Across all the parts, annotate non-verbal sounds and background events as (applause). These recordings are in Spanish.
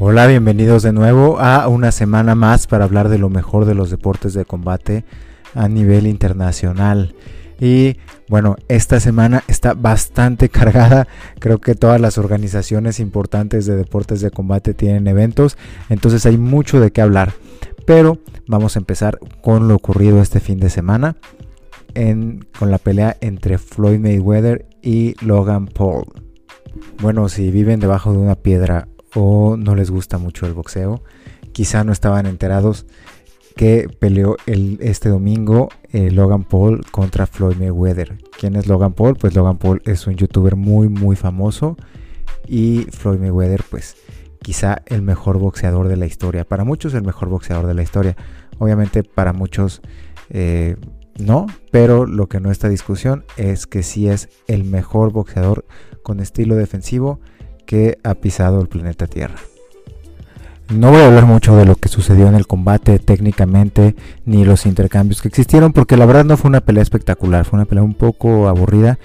Hola, bienvenidos de nuevo a una semana más para hablar de lo mejor de los deportes de combate a nivel internacional. Y bueno, esta semana está bastante (laughs) cargada. Creo que todas las organizaciones importantes de deportes de combate tienen eventos. Entonces hay mucho de qué hablar. Pero vamos a empezar con lo ocurrido este fin de semana. con la pelea entre Floyd Mayweather y Logan Paul. Bueno, si viven debajo de una piedra o no les gusta mucho el boxeo, quizá no estaban enterados que peleó el, este domingo eh, Logan Paul contra Floyd Mayweather. ¿Quién es Logan Paul? Pues Logan Paul es un youtuber muy muy famoso y Floyd Mayweather pues quizá el mejor boxeador de la historia. Para muchos el mejor boxeador de la historia. Obviamente para muchos eh, no, pero lo que no está discusión es que sí es el mejor boxeador con estilo defensivo que ha pisado el planeta Tierra. No voy a hablar mucho de lo que sucedió en el combate técnicamente ni los intercambios que existieron porque la verdad no fue una pelea espectacular, fue una pelea un poco aburrida,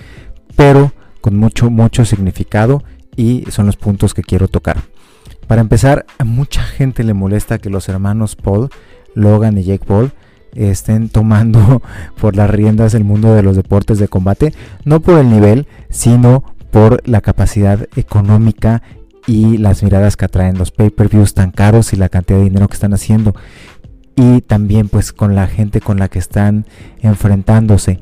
pero con mucho mucho significado y son los puntos que quiero tocar. Para empezar, a mucha gente le molesta que los hermanos Paul, Logan y Jake Paul estén tomando (laughs) por las riendas el mundo de los deportes de combate, no por el nivel, sino por la capacidad económica y las miradas que atraen los pay-per-views tan caros y la cantidad de dinero que están haciendo y también pues con la gente con la que están enfrentándose.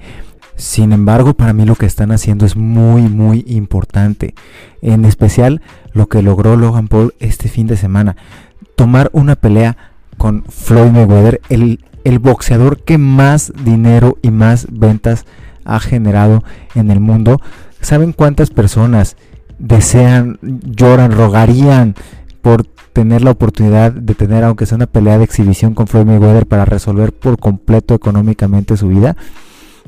Sin embargo, para mí lo que están haciendo es muy muy importante. En especial lo que logró Logan Paul este fin de semana. Tomar una pelea con Floyd Mayweather, el, el boxeador que más dinero y más ventas ha generado en el mundo. ¿Saben cuántas personas desean, lloran, rogarían por tener la oportunidad de tener, aunque sea una pelea de exhibición con Floyd Mayweather para resolver por completo económicamente su vida.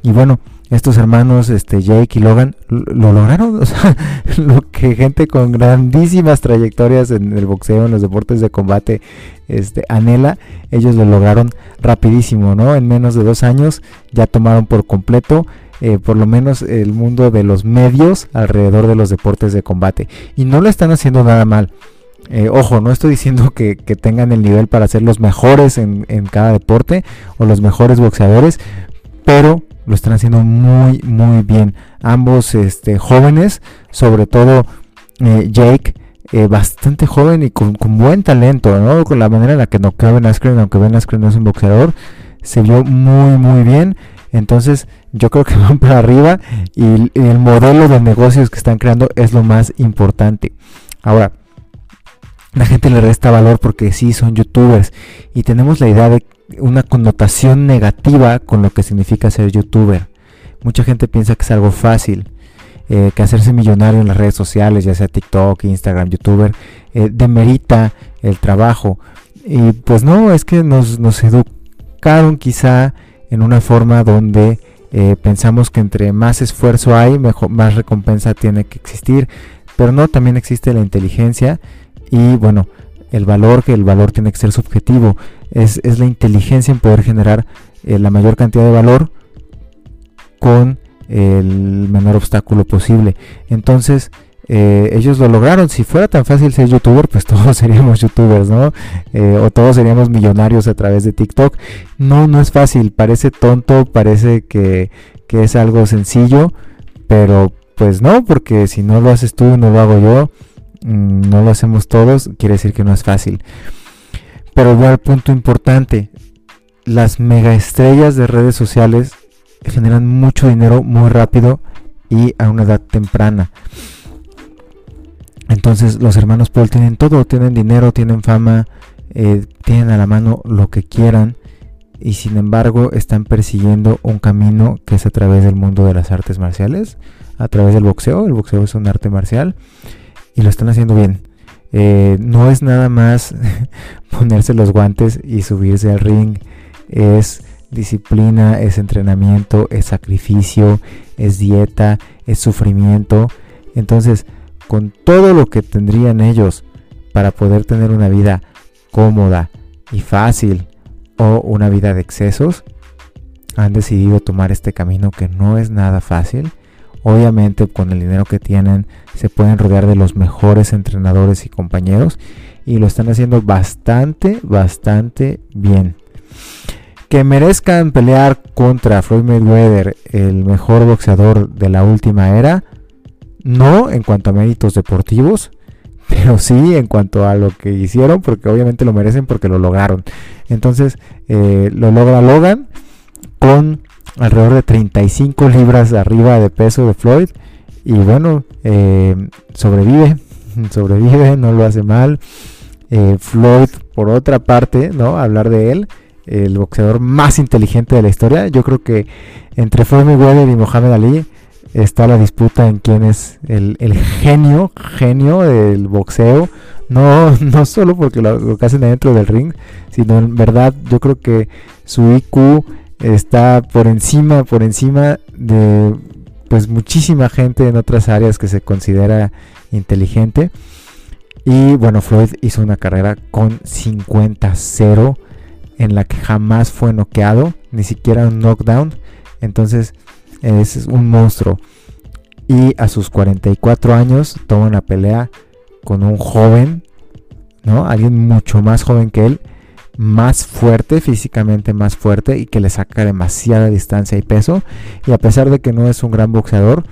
Y bueno, estos hermanos, este Jake y Logan, lo lograron. (laughs) Lo que gente con grandísimas trayectorias en el boxeo, en los deportes de combate, este, anhela, ellos lo lograron rapidísimo, ¿no? En menos de dos años ya tomaron por completo eh, por lo menos el mundo de los medios alrededor de los deportes de combate. Y no lo están haciendo nada mal. Eh, ojo, no estoy diciendo que, tengan el nivel para ser los mejores en, cada deporte o los mejores boxeadores, pero lo están haciendo muy, muy bien. Ambos este, jóvenes, sobre todo eh, Jake, bastante joven y con, buen talento, ¿no? Con la manera en la que no cabe Ben Askren, aunque Ben Askren no es un boxeador, se vio muy, muy bien. Entonces, yo creo que (laughs) van para arriba y el modelo de negocios que están creando es lo más importante. Ahora, la gente le resta valor porque sí son youtubers y tenemos la idea de una connotación negativa con lo que significa ser youtuber. Mucha gente piensa que es algo fácil, eh, que hacerse millonario en las redes sociales, ya sea TikTok, Instagram, youtuber, eh, demerita el trabajo. Y pues no, es que nos, nos educaron quizá en una forma donde eh, pensamos que entre más esfuerzo hay, mejor, más recompensa tiene que existir, pero no, también existe la inteligencia y bueno, el valor, que el valor tiene que ser subjetivo, es, la inteligencia en poder generar eh, la mayor cantidad de valor con el menor obstáculo posible. Entonces, eh, ellos lo lograron. Si fuera tan fácil ser youtuber, pues (laughs) todos seríamos youtubers, ¿no? Eh, o todos seríamos millonarios a través de TikTok. No, no es fácil. Parece tonto, parece que, es algo sencillo, pero pues no, porque si no lo haces tú, no lo hago yo, mm, no lo hacemos todos, quiere decir que no es fácil. Pero igual, punto importante, las mega estrellas de redes sociales generan mucho dinero muy rápido y a una edad temprana. Entonces los hermanos Paul tienen todo, tienen dinero, tienen fama, eh, tienen a la mano lo que quieran y sin embargo están persiguiendo un camino que es a través del mundo de las artes marciales, a través del boxeo, el boxeo es un arte marcial y lo están haciendo bien. Eh, no es nada más (laughs) ponerse los guantes y subirse al ring, es disciplina, es entrenamiento, es sacrificio, es dieta, es sufrimiento. Entonces, con todo lo que tendrían ellos para poder tener una vida cómoda y fácil o una vida de excesos, han decidido tomar este camino que no es nada fácil. Obviamente con el dinero que tienen se pueden rodear de los mejores entrenadores y compañeros y lo están haciendo bastante, bastante bien. Que merezcan pelear contra Floyd Mayweather, el mejor boxeador de la última era, no en cuanto a méritos deportivos, (laughs) pero sí en cuanto a lo que hicieron, porque obviamente lo merecen porque lo lograron. Entonces eh, lo logra Logan con alrededor de 35 libras arriba de peso de Floyd. Y bueno, eh, sobrevive, (laughs) sobrevive, no lo hace mal. Eh, Floyd, por otra parte, ¿no? Hablar de él, el boxeador más inteligente de la historia. Yo creo que entre Floyd Mayweather y Mohamed Ali está la disputa en quién es el, genio, genio del boxeo. No, (laughs) no solo porque lo, que hacen dentro del ring, sino en verdad yo creo que su IQ está por encima, por encima de pues muchísima gente en otras áreas que se considera inteligente. Y bueno, Floyd hizo una carrera con 50-0 en la que jamás fue noqueado, ni siquiera un knockdown. Entonces es un monstruo. Y a sus 44 años toma una pelea con un joven, ¿no? Alguien mucho más joven que él más fuerte, físicamente más fuerte y que le saca demasiada distancia y peso. Y a pesar de que no es un gran boxeador,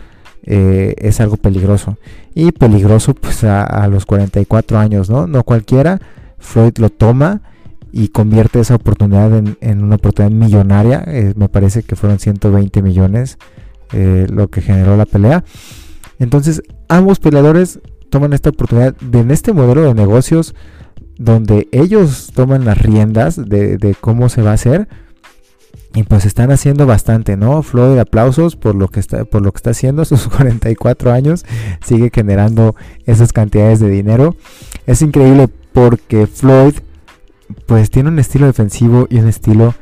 eh, es algo peligroso. Y peligroso pues a, los 44 años, ¿no? No cualquiera. Floyd lo toma y convierte esa oportunidad en, una oportunidad millonaria. Eh, me parece que fueron 120 millones eh, lo que generó la pelea. Entonces ambos peleadores toman esta oportunidad de en este modelo de negocios donde ellos toman las riendas de, cómo se va a hacer. Y pues están haciendo bastante, ¿no? Floyd, aplausos por lo que está, por lo que está haciendo. (laughs) Sus 44 años sigue generando esas cantidades de dinero. Es increíble porque Floyd, pues tiene un estilo defensivo y un estilo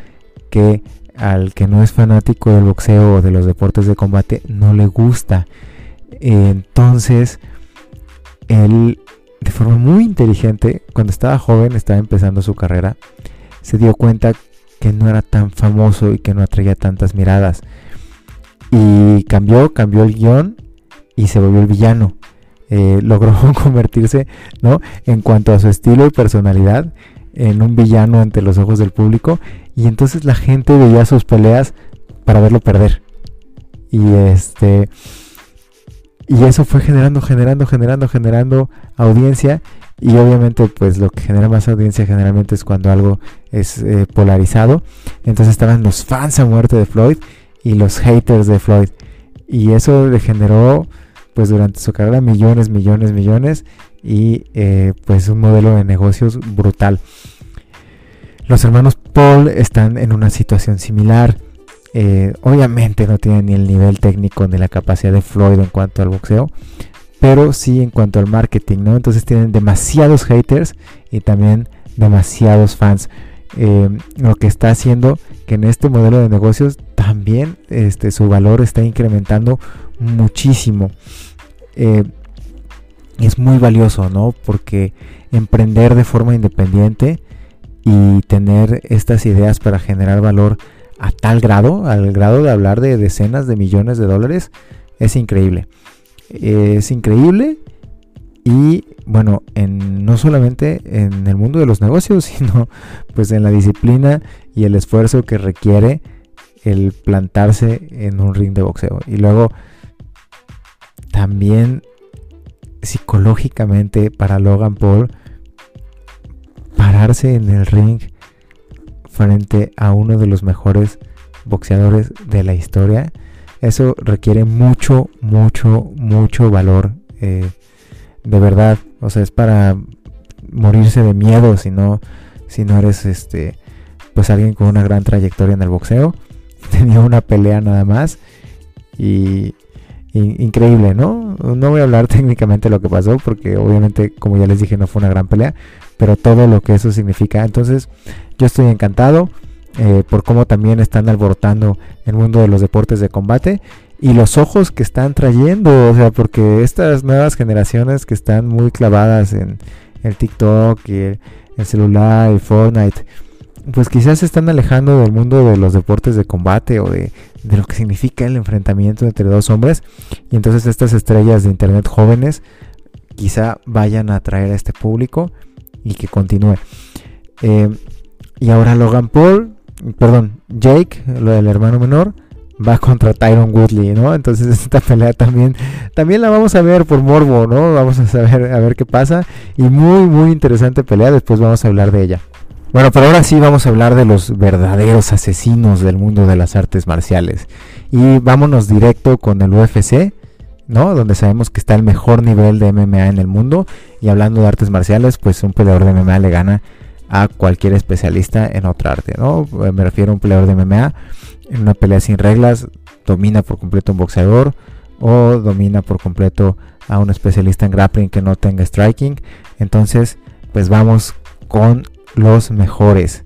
que al que no es fanático del boxeo o de los deportes de combate no le gusta. Entonces, él de forma muy inteligente, cuando estaba joven, estaba empezando su carrera, se dio cuenta que no era tan famoso y que no atraía tantas miradas. Y cambió, cambió el guion y se volvió el villano. Eh, (laughs) logró convertirse, ¿no? En cuanto a su estilo y personalidad, en un villano ante los ojos del público. Y entonces la gente veía sus peleas para verlo perder. Y este y eso fue generando, generando, generando, generando audiencia. Y obviamente pues lo que genera más audiencia generalmente es cuando algo es eh, polarizado. Entonces estaban los fans a muerte de Floyd y los haters de Floyd. Y eso le generó pues durante su carrera millones, millones, millones. Y eh, pues un modelo de negocios brutal. Los hermanos Paul están en una situación similar. Eh, obviamente no tiene ni el nivel técnico ni la capacidad de Floyd en cuanto al boxeo, pero sí en cuanto al marketing, ¿no? Entonces tienen demasiados haters y también demasiados fans. Eh, lo que está haciendo que en este modelo de negocios también este, su valor está incrementando muchísimo. Eh, es muy valioso, ¿no? Porque emprender de forma independiente y tener estas ideas para generar valor a tal grado, al grado de hablar de decenas de millones de dólares, es increíble. Es increíble y bueno, en, no solamente en el mundo de los negocios, (laughs) sino pues en la disciplina y el esfuerzo que requiere el plantarse en un ring de boxeo. Y luego también psicológicamente para Logan Paul pararse en el ring frente a uno de los mejores boxeadores de la historia. Eso requiere mucho, mucho, mucho valor. Eh, de verdad. O sea, es para morirse de miedo si no, si no eres este, pues alguien con una gran trayectoria en el boxeo. (laughs) Tenía una pelea nada más. Y, increíble, ¿no? No voy a hablar (laughs) técnicamente lo que pasó porque obviamente, como ya les dije, no fue una gran pelea, pero todo lo que eso significa. Entonces, yo estoy encantado eh, por cómo también están alborotando el mundo de los deportes de combate y los ojos que están trayendo, o sea, porque estas nuevas generaciones que están muy clavadas en el TikTok y el, celular y Fortnite, pues quizás se están alejando del mundo de los deportes de combate o de, de, lo que significa el enfrentamiento entre dos hombres. Y entonces estas estrellas de internet jóvenes quizá vayan a atraer a este público y que continúe. Eh, y ahora Logan Paul, perdón, Jake, lo del hermano menor, va contra Tyron Woodley, ¿no? Entonces (laughs) esta pelea también, también la vamos a ver por morbo, ¿no? Vamos a saber a ver qué pasa. Y muy, muy interesante pelea, después vamos a hablar de ella. Bueno, pero ahora sí vamos a hablar de los verdaderos asesinos del mundo de las artes marciales. Y vámonos directo con el UFC, ¿no? Donde sabemos que está el mejor nivel de MMA en el mundo. Y hablando de artes marciales, pues un peleador de MMA le gana a cualquier especialista en otra arte, ¿no? Me refiero a un peleador de MMA en una pelea sin reglas, domina por completo un boxeador o domina por completo a un especialista en grappling que no tenga striking. Entonces, pues vamos con los mejores.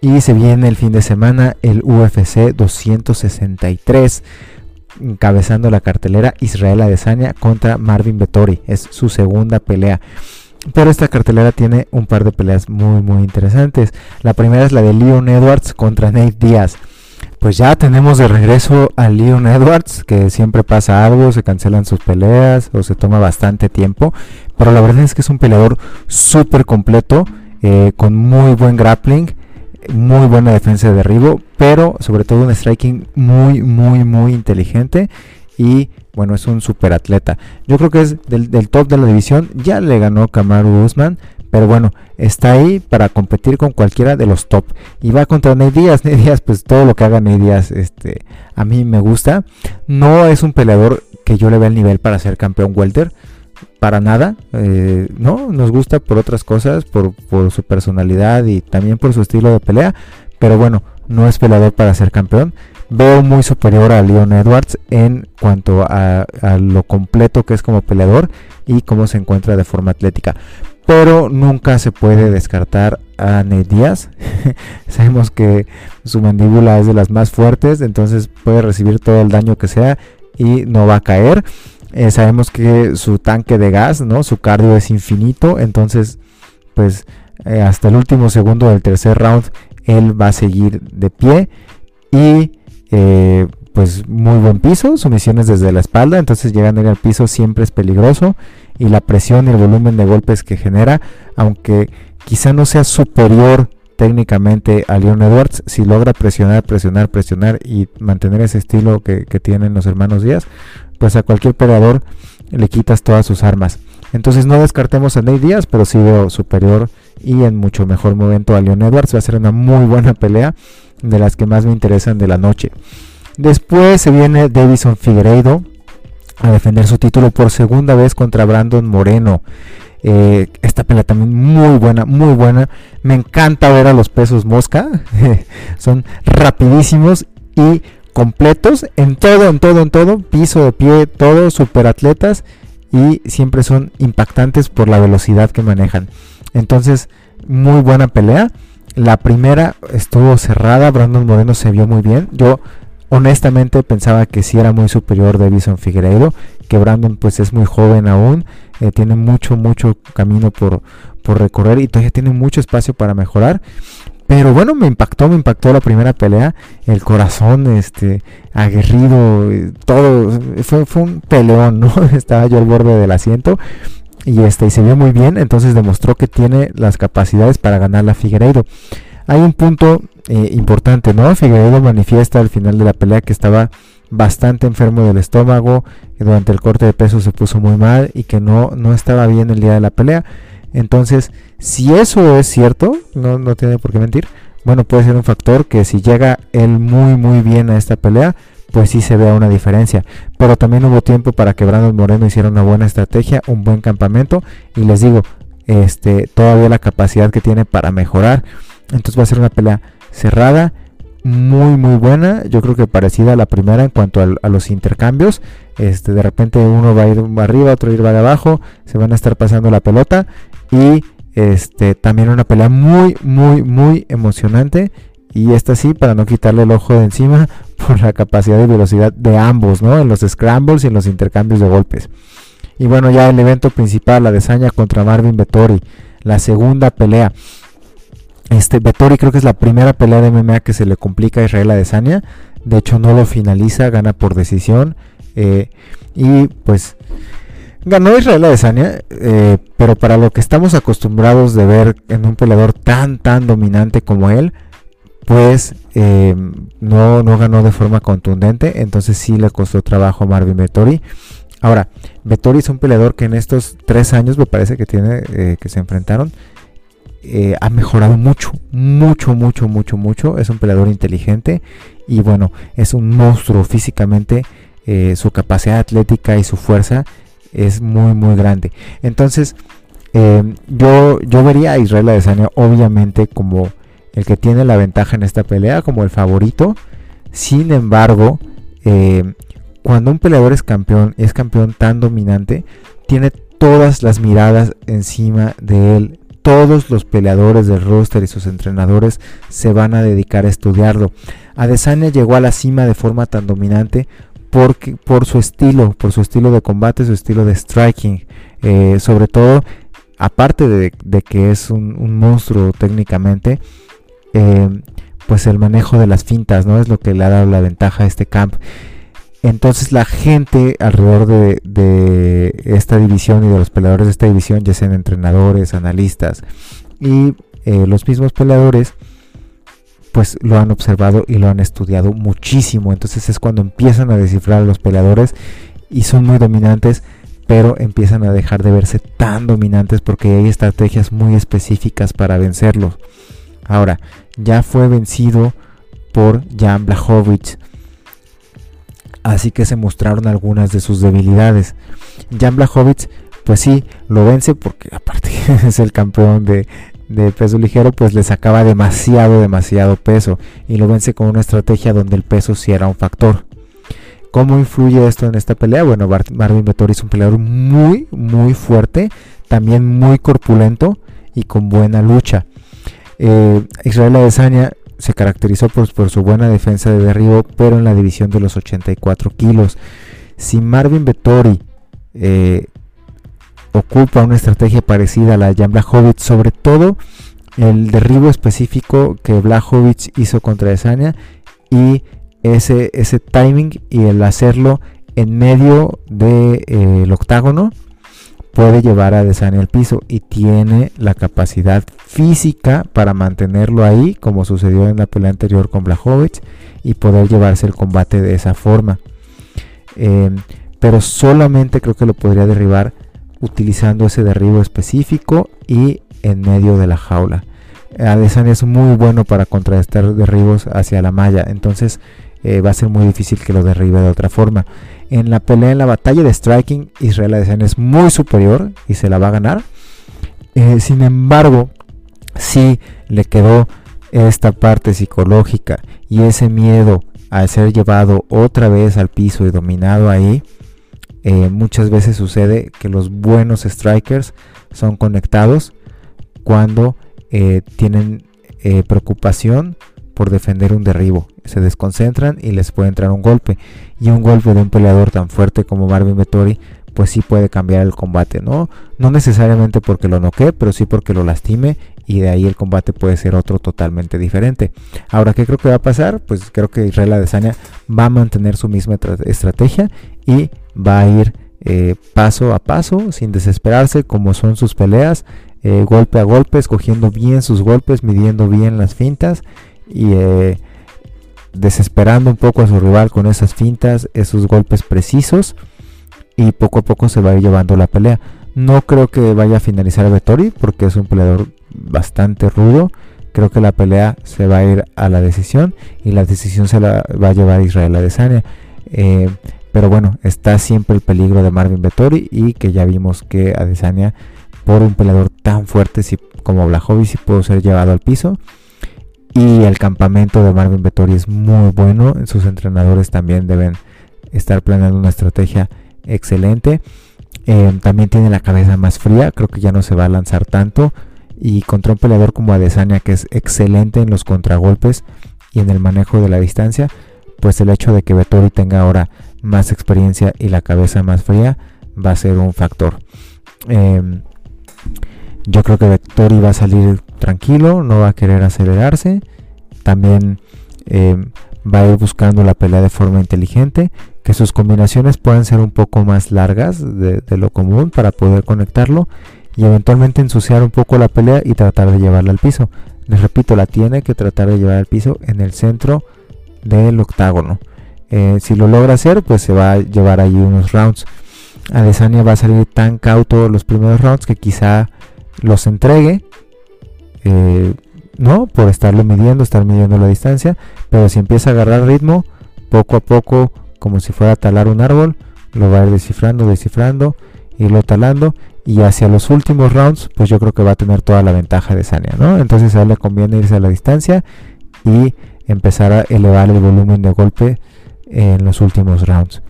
Y se viene el fin de semana el UFC 263, encabezando la cartelera Israel Adesanya contra Marvin Vettori. Es su segunda pelea. Pero esta cartelera tiene un par de peleas muy muy interesantes. La primera es la de Leon Edwards contra Nate Diaz. Pues ya tenemos de regreso a Leon Edwards, que siempre pasa algo, se cancelan sus peleas o se toma bastante tiempo. Pero la verdad es que es un peleador súper completo, eh, con muy buen grappling, muy buena defensa de derribo, pero sobre todo un striking muy muy muy inteligente y bueno, es un super atleta. Yo creo que es del, top de la división. Ya le ganó Kamaru Usman. Pero bueno, está ahí para competir con cualquiera de los top. Y va contra Ney Díaz. Ney Díaz, pues todo lo que haga Ney Díaz, este, a mí me gusta. No es un peleador que yo le vea el nivel para ser campeón welter. Para nada. Eh, no, nos gusta por otras cosas, por, su personalidad y también por su estilo de pelea. Pero bueno, no es peleador para ser campeón veo muy superior a Leon Edwards en cuanto a, lo completo que es como peleador y cómo se encuentra de forma atlética. Pero nunca se puede descartar a Nate Díaz. (laughs) Sabemos que su mandíbula es de las más fuertes, entonces puede recibir todo el daño que sea y no va a caer. Eh, sabemos que su tanque de gas, ¿no? Su cardio es infinito, entonces pues eh, hasta el último segundo del tercer round él va a seguir de pie y eh, pues muy buen piso, sumisiones desde la espalda, entonces llegan a ir al piso siempre es peligroso y la presión y el volumen de golpes que genera, aunque quizá no sea superior técnicamente a Leon Edwards, si logra presionar, presionar, presionar y mantener ese estilo que, tienen los hermanos Díaz, pues a cualquier peleador le quitas todas sus armas. Entonces no descartemos a Nate Díaz, pero sí veo superior y en mucho mejor momento a Leon Edwards. Va a ser una muy buena pelea de las que más me interesan de la noche. Después se viene Davison Figueiredo a defender su título por segunda vez contra Brandon Moreno. Eh, esta pelea también muy buena, muy buena. Me encanta ver a los pesos mosca. (laughs) Son rapidísimos y completos en todo, en todo, en todo. Piso de pie, todo, super atletas. Y siempre son impactantes por la velocidad que manejan. Entonces, muy buena pelea. La primera estuvo cerrada, Brandon Moreno se vio muy bien. Yo honestamente pensaba que sí era muy superior de Bison Figueiredo, que Brandon pues es muy joven aún, eh, tiene mucho, mucho camino por, por recorrer y todavía tiene mucho espacio para mejorar. Pero bueno, me impactó, me impactó la primera pelea, el corazón, este, aguerrido, eh, todo, fue, fue un peleón, ¿no? (laughs) Estaba yo al borde del asiento y este y se vio muy bien, entonces demostró que tiene las capacidades para ganar la Figueiredo. Hay un punto eh, importante, ¿no? Figueiredo manifiesta al final de la pelea que estaba bastante enfermo del estómago, que durante el corte de peso se puso muy mal y que no, no estaba bien el día de la pelea. Entonces, si eso es cierto, no, no tiene por qué mentir, bueno, puede ser un factor que si llega él muy muy bien a esta pelea, pues sí se vea una diferencia. Pero también hubo tiempo para que Brandon Moreno hiciera una buena estrategia, un buen campamento. Y les digo, este, todavía la capacidad que tiene para mejorar. Entonces va a ser una pelea cerrada, muy muy buena. Yo creo que parecida a la primera en cuanto a, los intercambios. Este, de repente uno va a ir arriba, otro va de abajo. Se van a estar pasando la pelota. Y este, también una pelea muy, muy, muy emocionante y esta sí para no quitarle el ojo de encima (laughs) por la capacidad de velocidad de ambos, ¿no? En los scrambles y en los intercambios de golpes. Y bueno, ya el evento principal, la desaña contra Marvin Vettori, la segunda pelea. Este Vettori creo que es la primera pelea de MMA que se le complica a Israel Adesanya. De hecho no lo finaliza, gana por decisión. Eh, y pues Ganó Israel Adesanya, eh, pero para lo que estamos acostumbrados de ver en un peleador tan, tan dominante como él, pues eh, no, no ganó de forma contundente, entonces sí le costó trabajo a Marvin Vettori. Ahora, Vettori es un peleador que en estos tres años me parece que tiene eh, que se enfrentaron, ha mejorado mucho, mucho, mucho, mucho, mucho. Es un peleador inteligente y bueno, es un monstruo físicamente. su capacidad atlética y su fuerza es muy muy grande. Entonces, eh, yo, yo vería a Israel Adesanya obviamente como el que tiene la ventaja en esta pelea, como el favorito. Sin embargo, eh, cuando un peleador es campeón, es campeón tan dominante, tiene todas las miradas encima de él. Todos los peleadores del roster y sus entrenadores se van a dedicar a estudiarlo. Adesanya llegó a la cima de forma tan dominante por su estilo, por su estilo de combate, su estilo de striking. Eh, sobre todo, aparte de, que es un, monstruo técnicamente, eh, pues el manejo de las fintas, ¿no? Es lo que le ha dado la ventaja a este camp. Entonces la gente alrededor de, esta división y de los peleadores de esta división, ya sean entrenadores, analistas y eh, los mismos peleadores, pues lo han observado y lo han estudiado muchísimo. Entonces es cuando empiezan a descifrar a los peleadores y son muy dominantes, pero empiezan a dejar de verse tan dominantes porque hay estrategias muy específicas para vencerlos. Ahora, ya fue vencido por Jan Blachowicz. Así que se mostraron algunas de sus debilidades. Jan Blachowicz, pues sí, lo vence porque aparte (laughs) es el campeón de, peso ligero, pues le sacaba demasiado, demasiado peso y lo vence con una estrategia donde el peso sí era un factor. ¿Cómo influye esto en esta pelea? Bueno, Marvin Vettori es un peleador muy, muy fuerte, también muy corpulento y con buena lucha. Eh, Israel Adesanya se caracterizó por, su buena defensa de derribo, pero en la división de los 84 kilos. Si Marvin Vettori eh, ocupa una estrategia parecida a la de Jan Blachowicz, sobre todo el derribo específico que Blachowicz hizo contra Esania y ese, timing y el hacerlo en medio del de, octágono puede llevar a Desania al piso y tiene la capacidad física para mantenerlo ahí, como sucedió en la pelea anterior con Blachowicz, y poder llevarse el combate de esa forma. Eh, pero solamente creo que lo podría derribar utilizando ese derribo específico y en medio de la jaula. Adesanya es muy bueno para contrarrestar derribos hacia la malla, entonces eh, va a ser muy difícil que lo derribe de otra forma. En la pelea, en la batalla de striking, Israel Adesanya es muy superior y se la va a ganar. Eh, sin embargo, si le quedó esta parte psicológica y ese miedo a ser llevado otra vez al piso y dominado ahí, eh, muchas veces sucede que los buenos strikers son conectados cuando tienen preocupación por defender un derribo. Se desconcentran y les puede entrar un golpe. Y un golpe de un peleador tan fuerte como Marvin Vettori, pues sí puede cambiar el combate, ¿no? No necesariamente porque lo noquee, pero sí porque lo lastime y de ahí el combate puede ser otro totalmente diferente. Ahora, ¿qué creo que va a pasar? Pues creo que Israel Adesanya va a mantener su misma estrategia y va a ir eh, paso a paso, sin desesperarse, como son sus peleas, eh, golpe a golpe, escogiendo bien sus golpes, midiendo bien las fintas y eh, desesperando un poco a su rival con esas fintas, esos golpes precisos y poco a poco se va a ir llevando la pelea. No creo que vaya a finalizar a Vettori porque es un peleador bastante rudo. Creo que la pelea se va a ir a la decisión y la decisión se la va a llevar Israel Adesanya. Eh, pero bueno, está siempre el peligro de Marvin Vettori y que ya vimos que Adesanya por un peleador tan fuerte como Blachowicz sí pudo ser llevado al piso. Y el campamento de Marvin Vettori es muy bueno. Sus entrenadores también deben estar planeando una estrategia excelente. Eh, también tiene la cabeza más fría. Creo que ya no se va a lanzar tanto. Y contra un peleador como Adesanya, que es excelente en los contragolpes y en el manejo de la distancia, pues el hecho de que Vettori tenga ahora más experiencia y la cabeza más fría va a ser un factor. Em, yo creo que Vettori va a salir tranquilo, no va a querer acelerarse. También em, va a ir buscando la pelea de forma inteligente, que sus combinaciones puedan ser un poco más largas de, lo común para poder conectarlo y eventualmente ensuciar un poco la pelea y tratar de llevarla al piso. Les repito, la tiene que tratar de llevar al piso en el centro del octágono. Eh, si lo logra hacer, pues se va a llevar ahí unos rounds. Adesanya va a salir tan cauto los primeros rounds que quizá los entregue. Eh, ¿no? Por estarlo midiendo, estar midiendo la distancia, pero si empieza a agarrar ritmo, poco a poco, como si fuera a talar un árbol, lo va a ir descifrando, descifrando, irlo talando, y hacia los últimos rounds, pues yo creo que va a tener toda la ventaja de Sania, ¿no? Entonces a él le conviene irse a la distancia y empezar a elevar el volumen de golpe en los últimos rounds.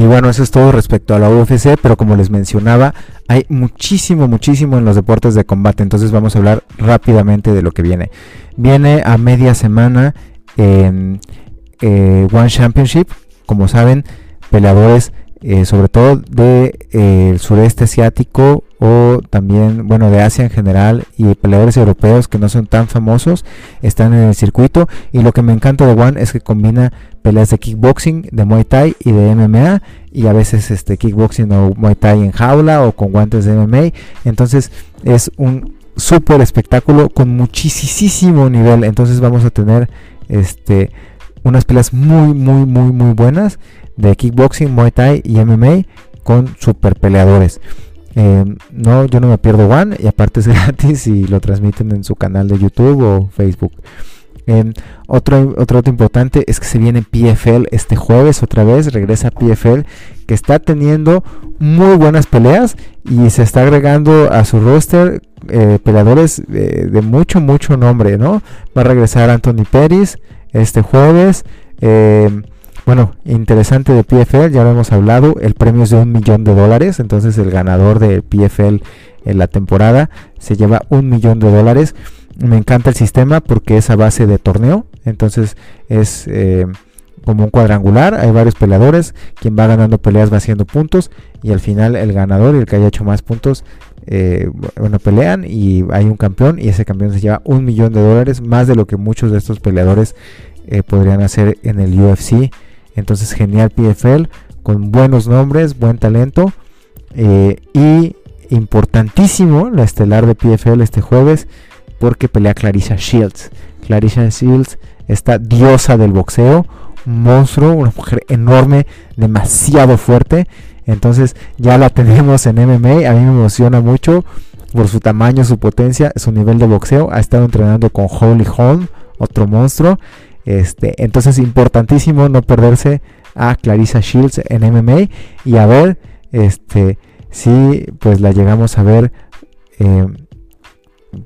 Y bueno, eso es todo respecto a la UFC, pero como les mencionaba, hay muchísimo, muchísimo en los deportes de combate, entonces vamos a hablar rápidamente de lo que viene. Viene a media semana en eh, One Championship, como saben, peleadores eh, sobre todo del de, eh, sureste asiático o también, bueno, de Asia en general y peleadores europeos que no son tan famosos están en el circuito. Y lo que me encanta de One es que combina peleas de kickboxing, de Muay Thai y de MMA y a veces este kickboxing o Muay Thai en jaula o con guantes de MMA, entonces es un súper espectáculo con muchísimo nivel, entonces vamos a tener este unas peleas muy muy muy muy buenas de kickboxing, Muay Thai y MMA con super peleadores. Eh, no, yo no me pierdo One y aparte es (laughs) gratis y lo transmiten en su canal de YouTube o Facebook. Eh, otro, otro importante es que se viene PFL este jueves otra vez, regresa PFL que está teniendo muy buenas peleas y se está agregando a su roster eh, peleadores de mucho, mucho nombre, ¿no? Va a regresar Anthony Peris este jueves. Bueno, interesante de PFL, ya lo hemos hablado, el premio es de un millón de dólares, entonces el ganador de PFL en la temporada se lleva un millón de dólares. Me encanta el sistema porque es a base de torneo, entonces es eh, como un cuadrangular, hay varios peleadores, quien va ganando peleas va haciendo puntos y al final el ganador y el que haya hecho más puntos, eh, bueno, pelean y hay un campeón y ese campeón se lleva un millón de dólares, más de lo que muchos de estos peleadores eh, podrían hacer en el UFC. Entonces genial PFL con buenos nombres, buen talento eh, y importantísimo la estelar de PFL este jueves porque pelea Clarissa Shields. Clarissa Shields, esta diosa del boxeo, monstruo, una mujer enorme, demasiado fuerte. Entonces ya la tenemos en MMA, a mí me emociona mucho por su tamaño, su potencia, su nivel de boxeo. Ha estado entrenando con Holly Holm, otro monstruo. Este, entonces importantísimo no perderse a Clarissa Shields en MMA y a ver este, si pues la llegamos a ver eh,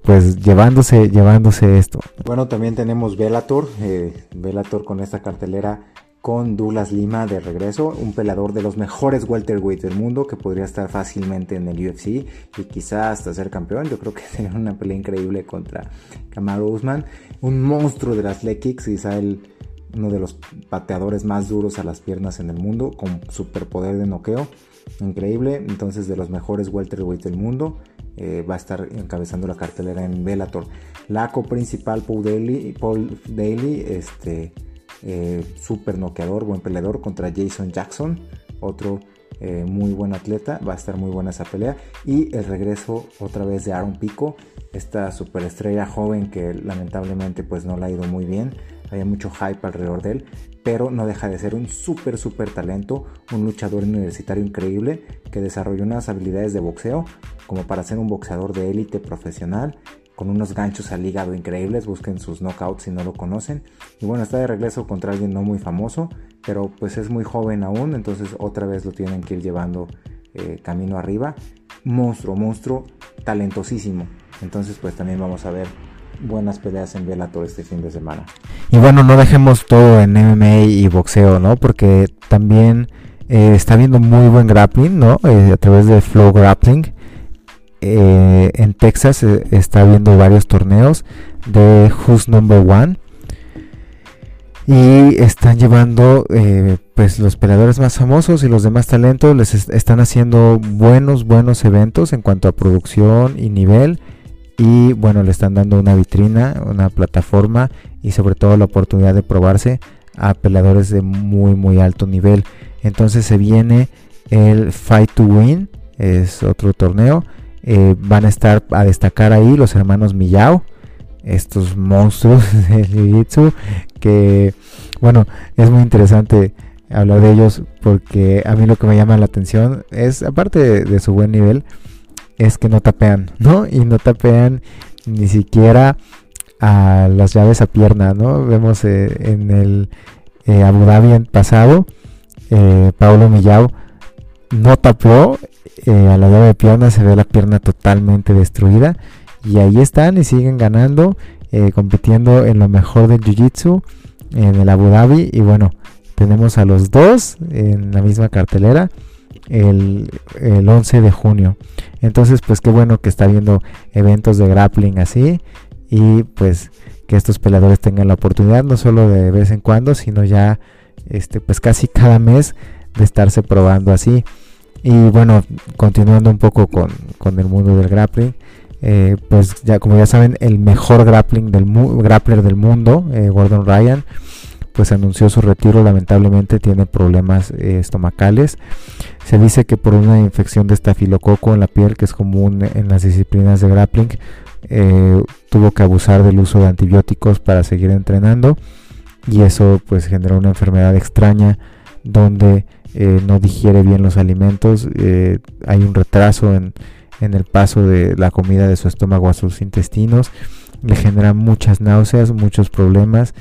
pues llevándose, llevándose esto. Bueno, también tenemos Velator, eh, Velator con esta cartelera con Douglas Lima de regreso, un pelador de los mejores welterweights del mundo que podría estar fácilmente en el UFC y quizás hasta ser campeón. Yo creo que (laughs) sería una pelea increíble contra Kamaru Usman, un monstruo de las leg kicks, quizá el, uno de los pateadores más duros a las piernas en el mundo, con superpoder de noqueo, increíble. Entonces, de los mejores welterweights del mundo, eh, va a estar encabezando la cartelera en Bellator. La co-principal Paul Daly este eh, super noqueador, buen peleador contra Jason Jackson, otro eh, muy buen atleta, va a estar muy buena esa pelea. Y el regreso otra vez de Aaron Pico, esta superestrella joven que lamentablemente pues no le ha ido muy bien, hay mucho hype alrededor de él, pero no deja de ser un súper, súper talento, un luchador universitario increíble que desarrolló unas habilidades de boxeo como para ser un boxeador de élite profesional con unos ganchos al hígado increíbles, busquen sus knockouts si no lo conocen. Y bueno, está de regreso contra alguien no muy famoso, pero pues es muy joven aún, entonces otra vez lo tienen que ir llevando eh, camino arriba. Monstruo, monstruo, talentosísimo. Entonces pues también vamos a ver buenas peleas en Bellator este fin de semana. Y bueno, no dejemos todo en MMA y boxeo, ¿no? Porque también eh, está viendo muy buen grappling, ¿no? Eh, a través de Flow Grappling. Eh, en Texas eh, está habiendo varios torneos de Who's Number One. Y están llevando eh, pues los peleadores más famosos y los demás talentos les están haciendo buenos buenos eventos en cuanto a producción y nivel. Y bueno le están dando una vitrina una plataforma y sobre todo la oportunidad de probarse a peleadores de muy muy alto nivel. Entonces se viene el Fight to Win, es otro torneo. Eh, van a estar a destacar ahí los hermanos Miyao, estos monstruos (laughs) de Jiu-Jitsu, que bueno, es muy interesante hablar de ellos porque a mí lo que me llama la atención es, aparte de, su buen nivel, es que no tapean, (laughs) ¿no? Y no tapean ni siquiera a las llaves a pierna, ¿no? Vemos eh, en el eh, Abu Dhabi pasado, eh, Paulo Millao no tapó eh, a la llave de pierna, se ve la pierna totalmente destruida. Y ahí están y siguen ganando, compitiendo en lo mejor del Jiu-Jitsu en el Abu Dhabi. Y bueno, tenemos a los dos en la misma cartelera el, el 11 de junio. Entonces, pues qué bueno que está viendo eventos de grappling así. Y pues que estos peleadores tengan la oportunidad no solo de vez en cuando, sino ya este pues casi cada mes de estarse probando así. Y bueno, continuando un poco con, el mundo del grappling, eh, pues ya como ya saben, el mejor grappling del grappler del mundo, eh, Gordon Ryan, pues anunció su retiro, lamentablemente tiene problemas eh, estomacales. Se dice que por una infección de estafilococo en la piel, que es común en las disciplinas de grappling, tuvo que abusar del uso de antibióticos para seguir entrenando y eso pues generó una enfermedad extraña donde eh, no digiere bien los alimentos, eh, hay un retraso en, en, el paso de la comida de su estómago a sus intestinos, le genera muchas náuseas, muchos problemas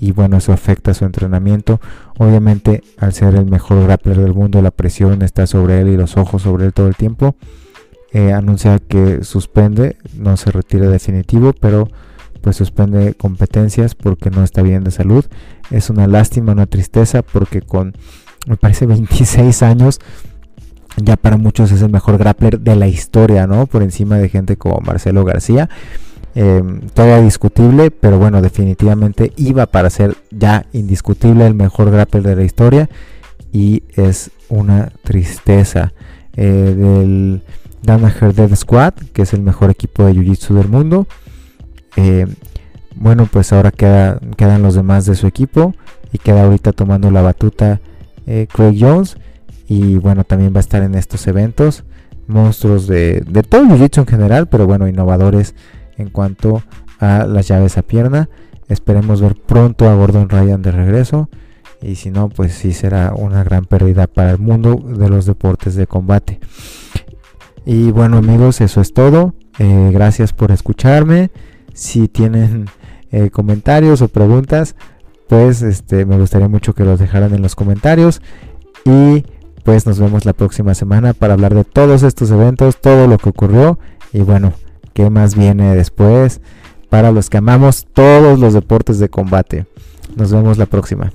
y bueno, eso afecta su entrenamiento. Obviamente, al ser el mejor grappler del mundo, la presión está sobre él y los ojos sobre él todo el tiempo. Eh, anuncia que suspende, no se retira definitivo, pero pues suspende competencias porque no está bien de salud. Es una lástima, una tristeza porque con, me parece, 26 años, ya para muchos es el mejor grappler de la historia, ¿no? Por encima de gente como Marcelo García. Eh, todavía discutible, pero bueno, definitivamente iba para ser ya indiscutible el mejor grappler de la historia. Y es una tristeza eh, del Danaher Dead Squad, que es el mejor equipo de Jiu-Jitsu del mundo. Eh, bueno, pues ahora quedan los demás de su equipo y queda ahorita tomando la batuta eh, Craig Jones. Y bueno, también va a estar en estos eventos. Monstruos de, todo el Jiu-Jitsu en general, pero bueno, innovadores en cuanto a las llaves a pierna. Esperemos ver pronto a Gordon Ryan de regreso. Y si no, pues sí será una gran pérdida para el mundo de los deportes de combate. Y bueno amigos, eso es todo. Eh, gracias por escucharme. Si tienen eh, comentarios o preguntas, pues este, me gustaría mucho que los dejaran en los comentarios. Y pues nos vemos la próxima semana para hablar de todos estos eventos, todo lo que ocurrió. Y bueno, qué más viene después para los que amamos todos los deportes de combate. Nos vemos la próxima.